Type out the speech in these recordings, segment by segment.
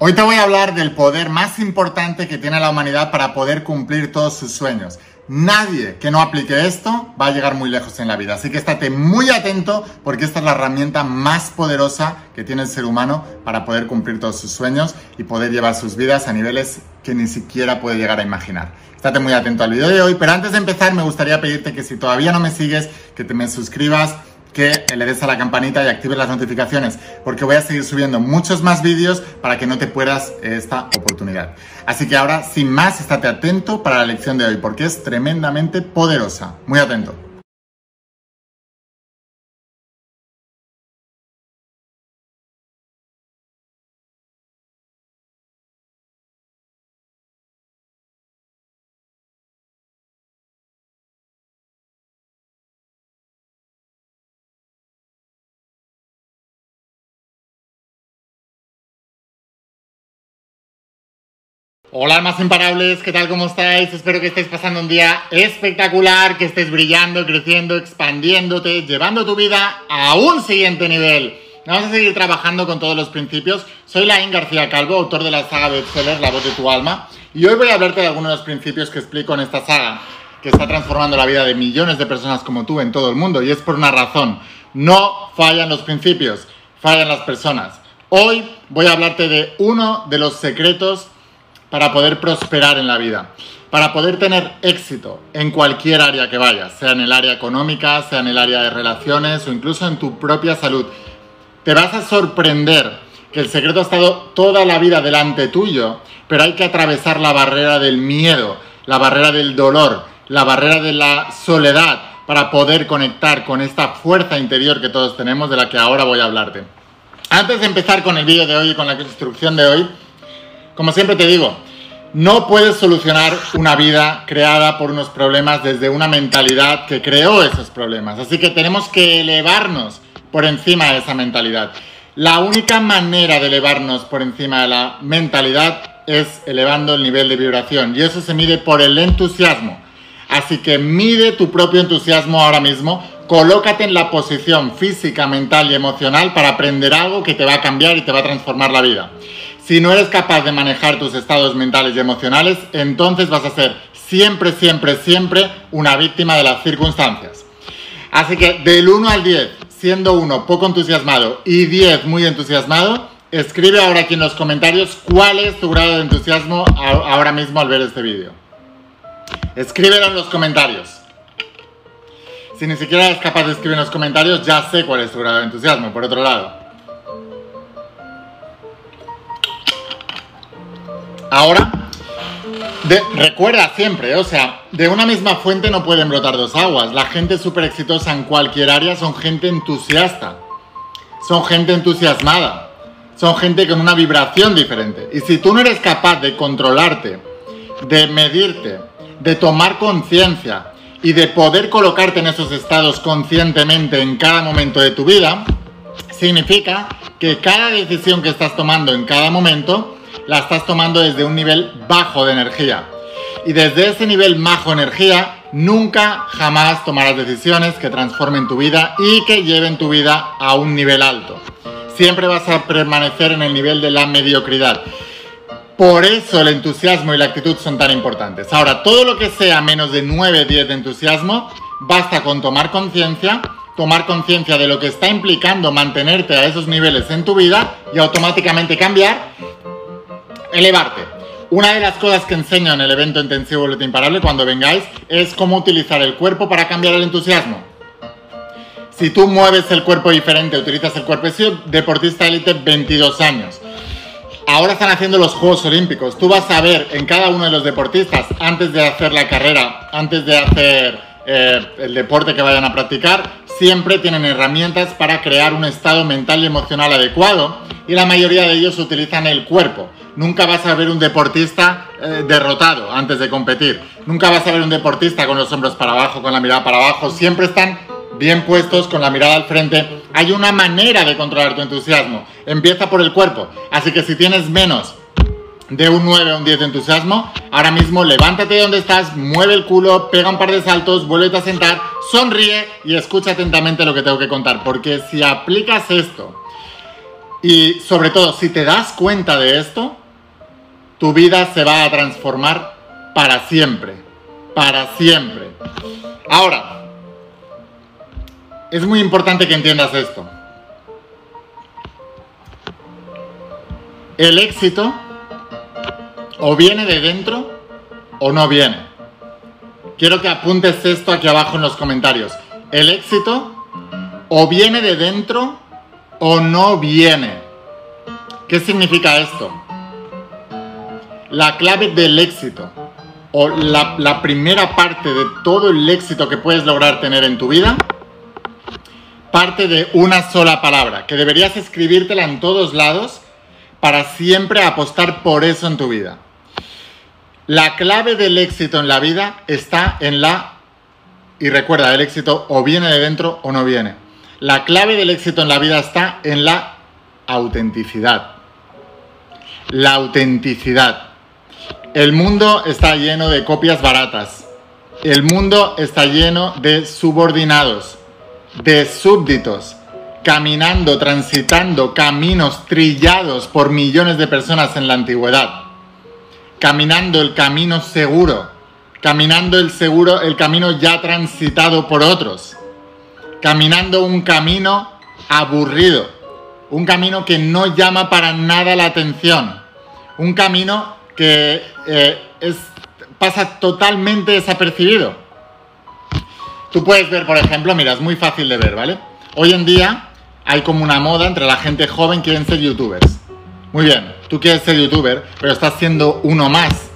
Hoy te voy a hablar del poder más importante que tiene la humanidad para poder cumplir todos sus sueños. Nadie que no aplique esto va a llegar muy lejos en la vida. Así que estate muy atento porque esta es la herramienta más poderosa que tiene el ser humano para poder cumplir todos sus sueños y poder llevar sus vidas a niveles que ni siquiera puede llegar a imaginar. Estate muy atento al video de hoy, pero antes de empezar me gustaría pedirte que si todavía no me sigues, que te me suscribas que le des a la campanita y actives las notificaciones, porque voy a seguir subiendo muchos más vídeos para que no te puedas esta oportunidad. Así que ahora, sin más, estate atento para la lección de hoy, porque es tremendamente poderosa. Muy atento. Hola almas imparables, ¿qué tal? ¿Cómo estáis? Espero que estéis pasando un día espectacular, que estés brillando, creciendo, expandiéndote, llevando tu vida a un siguiente nivel. Vamos a seguir trabajando con todos los principios. Soy Laín García Calvo, autor de la saga bestseller La voz de tu alma, y hoy voy a hablarte de algunos de los principios que explico en esta saga, que está transformando la vida de millones de personas como tú en todo el mundo, y es por una razón. No fallan los principios, fallan las personas. Hoy voy a hablarte de uno de los secretos para poder prosperar en la vida, para poder tener éxito en cualquier área que vayas, sea en el área económica, sea en el área de relaciones o incluso en tu propia salud. Te vas a sorprender que el secreto ha estado toda la vida delante tuyo, pero hay que atravesar la barrera del miedo, la barrera del dolor, la barrera de la soledad para poder conectar con esta fuerza interior que todos tenemos de la que ahora voy a hablarte. Antes de empezar con el vídeo de hoy y con la instrucción de hoy, como siempre te digo, no puedes solucionar una vida creada por unos problemas desde una mentalidad que creó esos problemas. Así que tenemos que elevarnos por encima de esa mentalidad. La única manera de elevarnos por encima de la mentalidad es elevando el nivel de vibración y eso se mide por el entusiasmo. Así que mide tu propio entusiasmo ahora mismo, colócate en la posición física, mental y emocional para aprender algo que te va a cambiar y te va a transformar la vida. Si no eres capaz de manejar tus estados mentales y emocionales, entonces vas a ser siempre, siempre, siempre una víctima de las circunstancias. Así que del 1 al 10, siendo 1 poco entusiasmado y 10 muy entusiasmado, escribe ahora aquí en los comentarios cuál es tu grado de entusiasmo ahora mismo al ver este vídeo. Escríbelo en los comentarios. Si ni siquiera eres capaz de escribir en los comentarios, ya sé cuál es tu grado de entusiasmo, por otro lado. Ahora, recuerda siempre, o sea, de una misma fuente no pueden brotar dos aguas. La gente súper exitosa en cualquier área son gente entusiasta, son gente entusiasmada, son gente con una vibración diferente. Y si tú no eres capaz de controlarte, de medirte, de tomar conciencia y de poder colocarte en esos estados conscientemente en cada momento de tu vida, significa que cada decisión que estás tomando en cada momento la estás tomando desde un nivel bajo de energía. Y desde ese nivel bajo energía, nunca jamás tomarás decisiones que transformen tu vida y que lleven tu vida a un nivel alto. Siempre vas a permanecer en el nivel de la mediocridad. Por eso el entusiasmo y la actitud son tan importantes. Ahora, todo lo que sea menos de 9, 10 de entusiasmo, basta con tomar conciencia, tomar conciencia de lo que está implicando mantenerte a esos niveles en tu vida y automáticamente cambiar elevarte. Una de las cosas que enseño en el evento intensivo Boletín Imparable cuando vengáis es cómo utilizar el cuerpo para cambiar el entusiasmo. Si tú mueves el cuerpo diferente, utilizas el cuerpo, he deportista élite 22 años. Ahora están haciendo los Juegos Olímpicos. Tú vas a ver en cada uno de los deportistas, antes de hacer la carrera, antes de hacer eh, el deporte que vayan a practicar, siempre tienen herramientas para crear un estado mental y emocional adecuado y la mayoría de ellos utilizan el cuerpo. Nunca vas a ver un deportista eh, derrotado antes de competir. Nunca vas a ver un deportista con los hombros para abajo, con la mirada para abajo. Siempre están bien puestos, con la mirada al frente. Hay una manera de controlar tu entusiasmo. Empieza por el cuerpo. Así que si tienes menos de un 9 a un 10 de entusiasmo, ahora mismo levántate de donde estás, mueve el culo, pega un par de saltos, vuélvete a sentar, sonríe y escucha atentamente lo que tengo que contar. Porque si aplicas esto Y sobre todo, si te das cuenta de esto, tu vida se va a transformar para siempre. Para siempre. Ahora, es muy importante que entiendas esto. El éxito o viene de dentro o no viene. Quiero que apuntes esto aquí abajo en los comentarios. El éxito o viene de dentro o no viene. ¿Qué significa esto? La clave del éxito o la, primera parte de todo el éxito que puedes lograr tener en tu vida parte de una sola palabra, que deberías escribírtela en todos lados para siempre apostar por eso en tu vida. La clave del éxito en la vida está en la... Y recuerda, el éxito o viene de dentro o no viene. La clave del éxito en la vida está en la autenticidad. La autenticidad. El mundo está lleno de copias baratas. El mundo está lleno de subordinados, de súbditos, caminando, transitando caminos trillados por millones de personas en la antigüedad. Caminando el camino seguro, caminando el seguro, el camino ya transitado por otros caminando un camino aburrido, un camino que no llama para nada la atención, un camino que eh, es, pasa totalmente desapercibido. Tú puedes ver, por ejemplo, mira, es muy fácil de ver, ¿vale? Hoy en día hay como una moda entre la gente joven quieren ser youtubers. Muy bien, tú quieres ser youtuber, pero estás siendo uno más.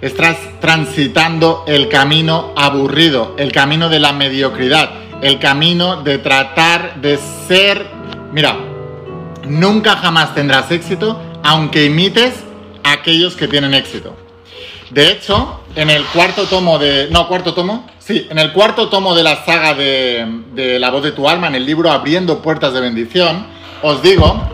Estás transitando el camino aburrido, el camino de la mediocridad, el camino de tratar de ser... Mira, nunca jamás tendrás éxito aunque imites aquellos que tienen éxito. De hecho, en el cuarto tomo de... No, cuarto tomo. Sí, en el cuarto tomo de la saga de, La voz de tu alma, en el libro Abriendo puertas de bendición, os digo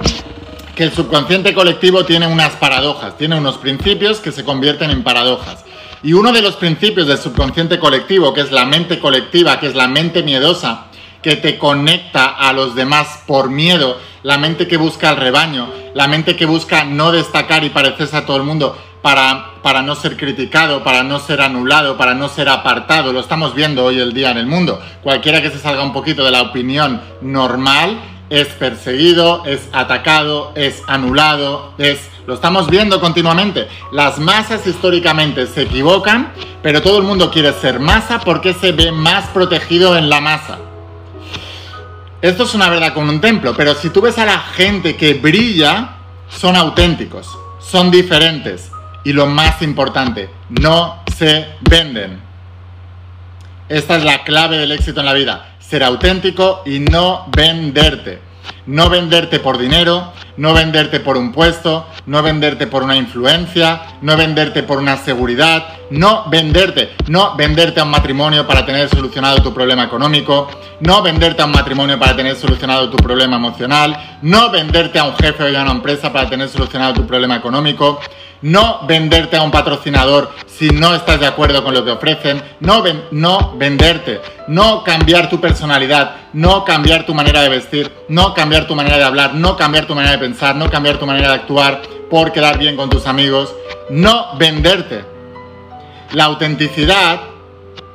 que el subconsciente colectivo tiene unas paradojas, tiene unos principios que se convierten en paradojas. Y uno de los principios del subconsciente colectivo, que es la mente colectiva, que es la mente miedosa, que te conecta a los demás por miedo, la mente que busca al rebaño, la mente que busca no destacar y parecerse a todo el mundo para, para no ser criticado, para no ser anulado, para no ser apartado. Lo estamos viendo hoy el día en el mundo. Cualquiera que se salga un poquito de la opinión normal es perseguido, es atacado, es anulado, es... Lo estamos viendo continuamente. Las masas históricamente se equivocan, pero todo el mundo quiere ser masa porque se ve más protegido en la masa. Esto es una verdad con un templo, pero si tú ves a la gente que brilla, son auténticos, son diferentes y lo más importante, no se venden. Esta es la clave del éxito en la vida ser auténtico y no venderte. No venderte por dinero, no venderte por un puesto, no venderte por una influencia, no venderte por una seguridad, no venderte, no venderte a un matrimonio para tener solucionado tu problema económico, no venderte a un matrimonio para tener solucionado tu problema emocional, no venderte a un jefe o a una empresa para tener solucionado tu problema económico, no venderte a un patrocinador si no estás de acuerdo con lo que ofrecen, no, venderte, no cambiar tu personalidad, no cambiar tu manera de vestir, no cambiar tu manera de hablar, no cambiar tu manera de pensar, no cambiar tu manera de actuar por quedar bien con tus amigos, no venderte. La autenticidad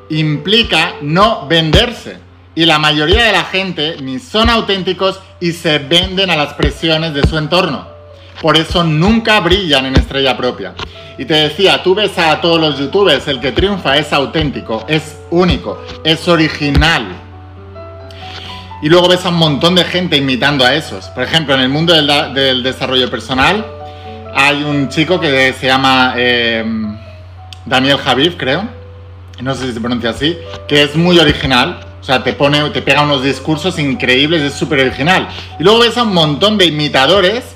implica no venderse. Y la mayoría de la gente ni son auténticos y se venden a las presiones de su entorno. Por eso nunca brillan en estrella propia. Y te decía, tú ves a todos los youtubers, el que triunfa es auténtico, es único, es original. Y luego ves a un montón de gente imitando a esos. Por ejemplo, en el mundo del, desarrollo personal hay un chico que se llama em, Daniel Javiv, creo. No sé si se pronuncia así, que es muy original. O sea, te pone, te pega unos discursos increíbles, es súper original. Y luego ves a un montón de imitadores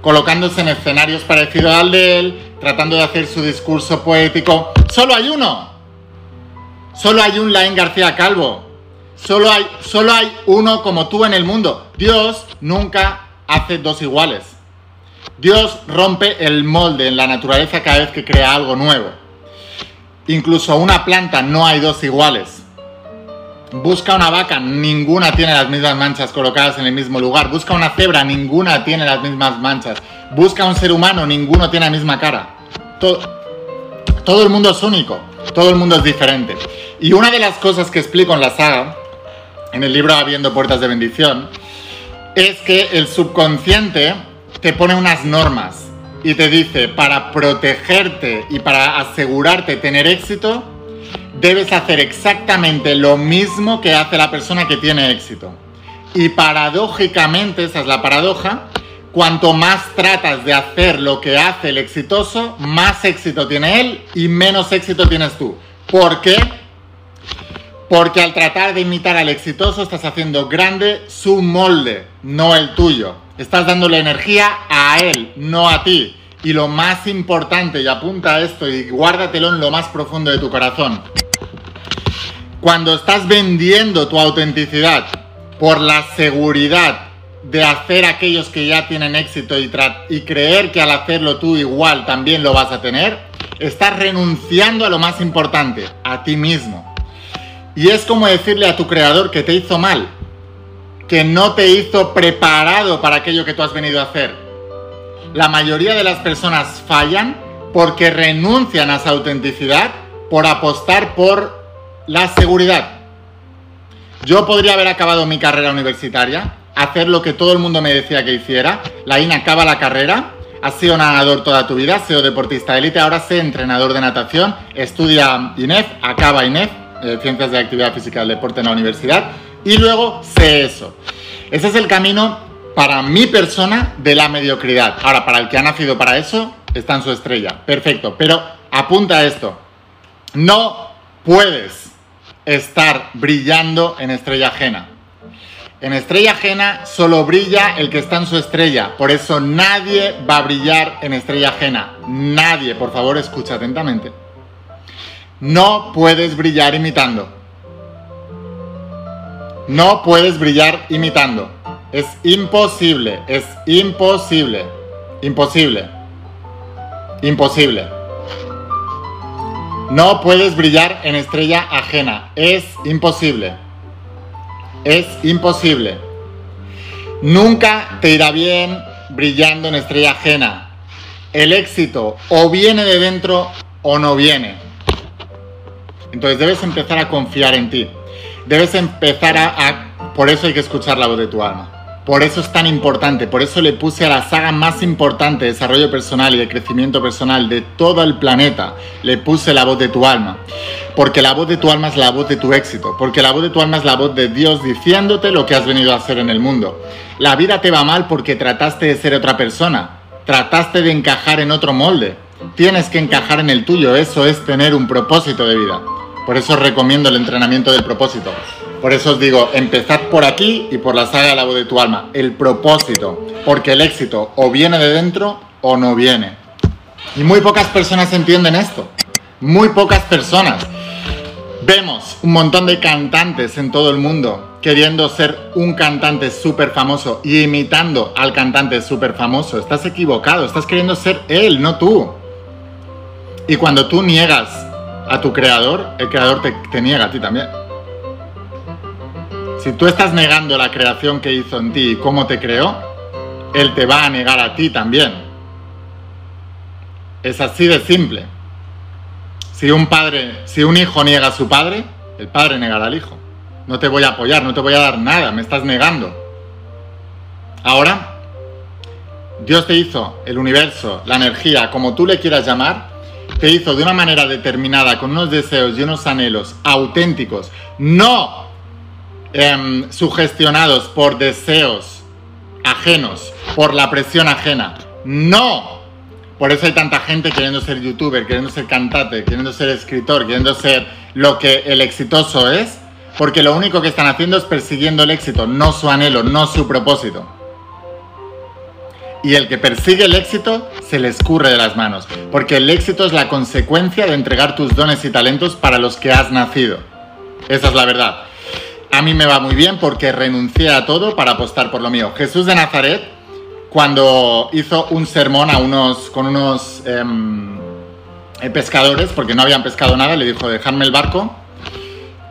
colocándose en escenarios parecidos al de él, tratando de hacer su discurso poético. Solo hay uno. Solo hay un Lain García Calvo. Solo hay, solo hay uno como tú en el mundo. Dios nunca hace dos iguales. Dios rompe el molde en la naturaleza cada vez que crea algo nuevo. Incluso una planta no hay dos iguales. Busca una vaca, ninguna tiene las mismas manchas colocadas en el mismo lugar. Busca una cebra, ninguna tiene las mismas manchas. Busca un ser humano, ninguno tiene la misma cara. Todo, el mundo es único, todo el mundo es diferente. Y una de las cosas que explico en la saga, en el libro Habiendo Puertas de Bendición, es que el subconsciente te pone unas normas y te dice, para protegerte y para asegurarte tener éxito, debes hacer exactamente lo mismo que hace la persona que tiene éxito. Y paradójicamente, esa es la paradoja, cuanto más tratas de hacer lo que hace el exitoso, más éxito tiene él y menos éxito tienes tú. ¿Por qué? Porque al tratar de imitar al exitoso estás haciendo grande su molde, no el tuyo. Estás dándole energía a él, no a ti. Y lo más importante, y apunta a esto y guárdatelo en lo más profundo de tu corazón, cuando estás vendiendo tu autenticidad por la seguridad de hacer aquellos que ya tienen éxito y, y, creer que al hacerlo tú igual también lo vas a tener, estás renunciando a lo más importante, a ti mismo. Y es como decirle a tu creador que te hizo mal, que no te hizo preparado para aquello que tú has venido a hacer. La mayoría de las personas fallan porque renuncian a esa autenticidad por apostar por la seguridad. Yo podría haber acabado mi carrera universitaria, hacer lo que todo el mundo me decía que hiciera. La INA acaba la carrera, has sido nadador toda tu vida, sido deportista de élite, ahora sé entrenador de natación, estudia INEF, acaba INEF, eh, Ciencias de Actividad Física del Deporte en la universidad, y luego sé eso. Ese es el camino para mi persona de la mediocridad. Ahora, para el que ha nacido para eso, está en su estrella. Perfecto, pero apunta esto. No puedes estar brillando en estrella ajena. En estrella ajena solo brilla el que está en su estrella. Por eso nadie va a brillar en estrella ajena. Nadie, por favor, escucha atentamente. No puedes brillar imitando. No puedes brillar imitando. Es imposible, es imposible. Imposible. Imposible. No puedes brillar en estrella ajena. Es imposible. Es imposible. Nunca te irá bien brillando en estrella ajena. El éxito o viene de dentro o no viene. Entonces debes empezar a confiar en ti. Debes empezar a, Por eso hay que escuchar la voz de tu alma. Por eso es tan importante, por eso le puse a la saga más importante de desarrollo personal y de crecimiento personal de todo el planeta, le puse la voz de tu alma. Porque la voz de tu alma es la voz de tu éxito, porque la voz de tu alma es la voz de Dios diciéndote lo que has venido a hacer en el mundo. La vida te va mal porque trataste de ser otra persona, trataste de encajar en otro molde. Tienes que encajar en el tuyo, eso es tener un propósito de vida. Por eso recomiendo el entrenamiento del propósito. Por eso os digo, empezad por aquí y por la saga de la voz de tu alma. El propósito. Porque el éxito o viene de dentro o no viene. Y muy pocas personas entienden esto. Muy pocas personas. Vemos un montón de cantantes en todo el mundo queriendo ser un cantante súper famoso y imitando al cantante súper famoso. Estás equivocado, estás queriendo ser él, no tú. Y cuando tú niegas a tu creador, el creador te, te niega a ti también. Si tú estás negando la creación que hizo en ti y cómo te creó, Él te va a negar a ti también. Es así de simple. Si un padre, si un hijo niega a su padre, el padre negará al hijo. No te voy a apoyar, no te voy a dar nada, me estás negando. Ahora, Dios te hizo el universo, la energía, como tú le quieras llamar, te hizo de una manera determinada, con unos deseos y unos anhelos auténticos, no Em, sugestionados por deseos ajenos, por la presión ajena. No. Por eso hay tanta gente queriendo ser youtuber, queriendo ser cantante, queriendo ser escritor, queriendo ser lo que el exitoso es, porque lo único que están haciendo es persiguiendo el éxito, no su anhelo, no su propósito. Y el que persigue el éxito se le escurre de las manos, porque el éxito es la consecuencia de entregar tus dones y talentos para los que has nacido. Esa es la verdad. A mí me va muy bien porque renuncié a todo para apostar por lo mío. Jesús de Nazaret, cuando hizo un sermón a unos, con unos em, eh, pescadores, porque no habían pescado nada, le dijo, dejadme el barco,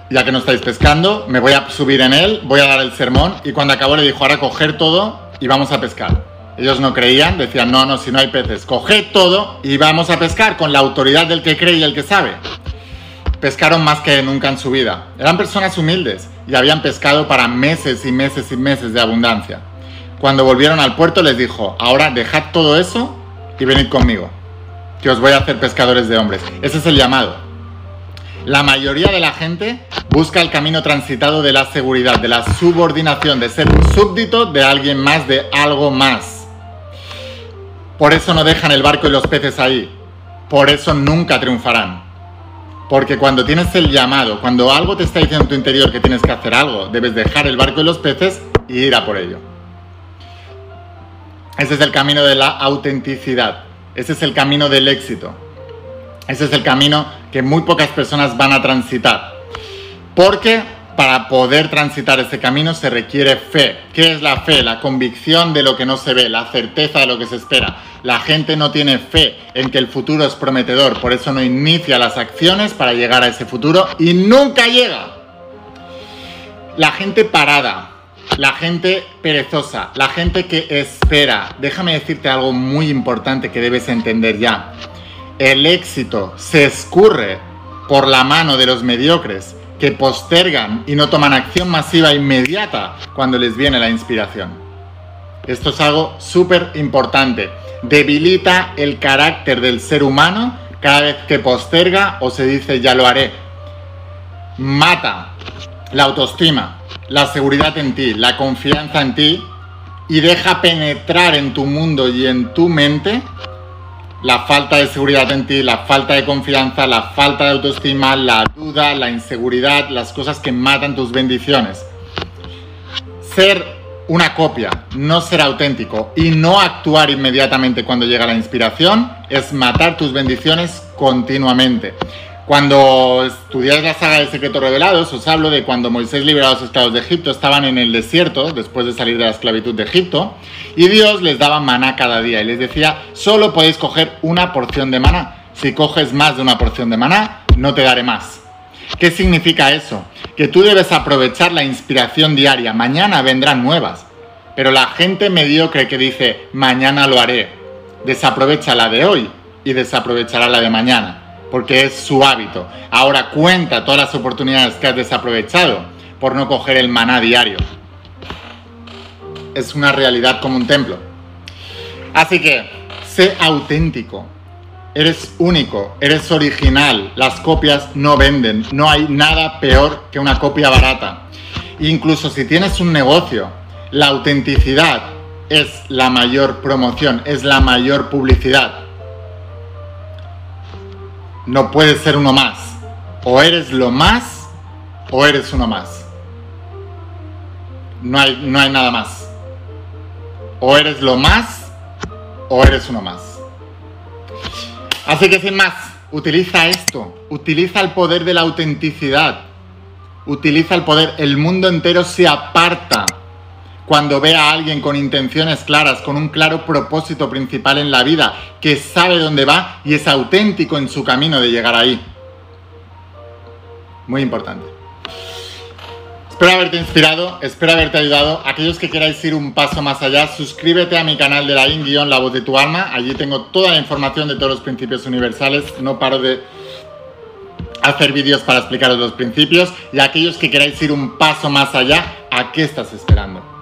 ya que no estáis pescando, me voy a subir en él, voy a dar el sermón y cuando acabó le dijo, ahora coger todo y vamos a pescar. Ellos no creían, decían, no, no, si no hay peces, coged todo y vamos a pescar con la autoridad del que cree y el que sabe. Pescaron más que nunca en su vida. Eran personas humildes y habían pescado para meses y meses y meses de abundancia. Cuando volvieron al puerto les dijo, ahora dejad todo eso y venid conmigo, que os voy a hacer pescadores de hombres. Ese es el llamado. La mayoría de la gente busca el camino transitado de la seguridad, de la subordinación, de ser súbdito de alguien más, de algo más. Por eso no dejan el barco y los peces ahí. Por eso nunca triunfarán. Porque cuando tienes el llamado, cuando algo te está diciendo en tu interior que tienes que hacer algo, debes dejar el barco y los peces y ir a por ello. Ese es el camino de la autenticidad. Ese es el camino del éxito. Ese es el camino que muy pocas personas van a transitar. Porque para poder transitar ese camino se requiere fe. ¿Qué es la fe? La convicción de lo que no se ve, la certeza de lo que se espera. La gente no tiene fe en que el futuro es prometedor, por eso no inicia las acciones para llegar a ese futuro y nunca llega. La gente parada, la gente perezosa, la gente que espera. Déjame decirte algo muy importante que debes entender ya el éxito se escurre por la mano de los mediocres que postergan y no toman acción masiva inmediata cuando les viene la inspiración. Esto es algo súper importante. Debilita el carácter del ser humano cada vez que posterga o se dice ya lo haré. Mata la autoestima, la seguridad en ti, la confianza en ti y deja penetrar en tu mundo y en tu mente la falta de seguridad en ti, la falta de confianza, la falta de autoestima, la duda, la inseguridad, las cosas que matan tus bendiciones. Ser una copia, no ser auténtico y no actuar inmediatamente cuando llega la inspiración es matar tus bendiciones continuamente. Cuando estudiáis la saga de Secretos Revelados, os hablo de cuando Moisés liberó a los esclavos de Egipto, estaban en el desierto después de salir de la esclavitud de Egipto, y Dios les daba maná cada día y les decía, solo podéis coger una porción de maná. Si coges más de una porción de maná, no te daré más. ¿Qué significa eso? Que tú debes aprovechar la inspiración diaria, mañana vendrán nuevas. Pero la gente mediocre que dice, mañana lo haré, desaprovecha la de hoy y desaprovechará la de mañana porque es su hábito. Ahora cuenta todas las oportunidades que has desaprovechado por no coger el maná diario. Es una realidad como un templo. Así que, sé auténtico. Eres único, eres original. Las copias no venden. No hay nada peor que una copia barata. Incluso si tienes un negocio, la autenticidad es la mayor promoción, es la mayor publicidad no puedes ser uno más. O eres lo más o eres uno más. No hay, no hay nada más. O eres lo más o eres uno más. Así que sin más, utiliza esto. Utiliza el poder de la autenticidad. Utiliza el poder. El mundo entero se aparta cuando ve a alguien con intenciones claras, con un claro propósito principal en la vida, que sabe dónde va y es auténtico en su camino de llegar ahí. Muy importante. Espero haberte inspirado, espero haberte ayudado. Aquellos que queráis ir un paso más allá, suscríbete a mi canal de la in La Voz de tu Alma. Allí tengo toda la información de todos los principios universales. No paro de hacer vídeos para explicaros los principios. Y aquellos que queráis ir un paso más allá, ¿a qué estás esperando?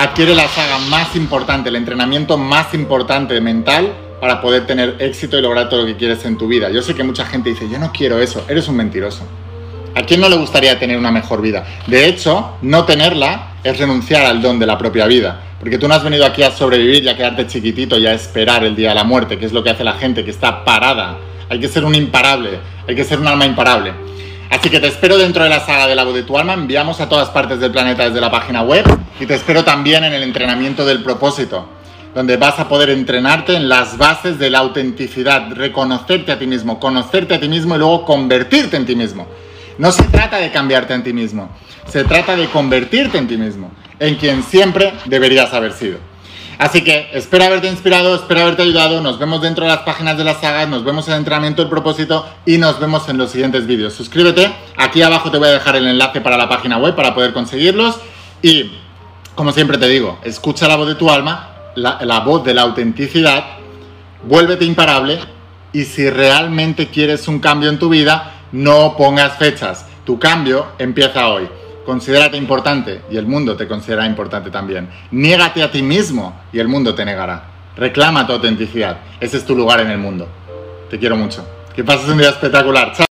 Adquiere la saga más importante, el entrenamiento más importante mental para poder tener éxito y lograr todo lo que quieres en tu vida. Yo sé que mucha gente dice, yo no quiero eso, eres un mentiroso. ¿A quién no le gustaría tener una mejor vida? De hecho, no tenerla es renunciar al don de la propia vida. Porque tú no has venido aquí a sobrevivir y a quedarte chiquitito y a esperar el día de la muerte, que es lo que hace la gente que está parada. Hay que ser un imparable, hay que ser un alma imparable. Así que te espero dentro de la saga de la voz de tu alma. Enviamos a todas partes del planeta desde la página web y te espero también en el entrenamiento del propósito, donde vas a poder entrenarte en las bases de la autenticidad, reconocerte a ti mismo, conocerte a ti mismo y luego convertirte en ti mismo. No se trata de cambiarte en ti mismo, se trata de convertirte en ti mismo, en quien siempre deberías haber sido. Así que espero haberte inspirado, espero haberte ayudado. Nos vemos dentro de las páginas de las sagas, nos vemos en el entrenamiento del propósito y nos vemos en los siguientes vídeos. Suscríbete, aquí abajo te voy a dejar el enlace para la página web para poder conseguirlos. Y, como siempre te digo, escucha la voz de tu alma, la, la voz de la autenticidad, vuélvete imparable y si realmente quieres un cambio en tu vida, no pongas fechas. Tu cambio empieza hoy. Considérate importante y el mundo te considerará importante también. Niégate a ti mismo y el mundo te negará. Reclama tu autenticidad. Ese es tu lugar en el mundo. Te quiero mucho. Que pases un día espectacular. Chao.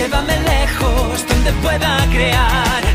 Llévame lejos donde pueda crear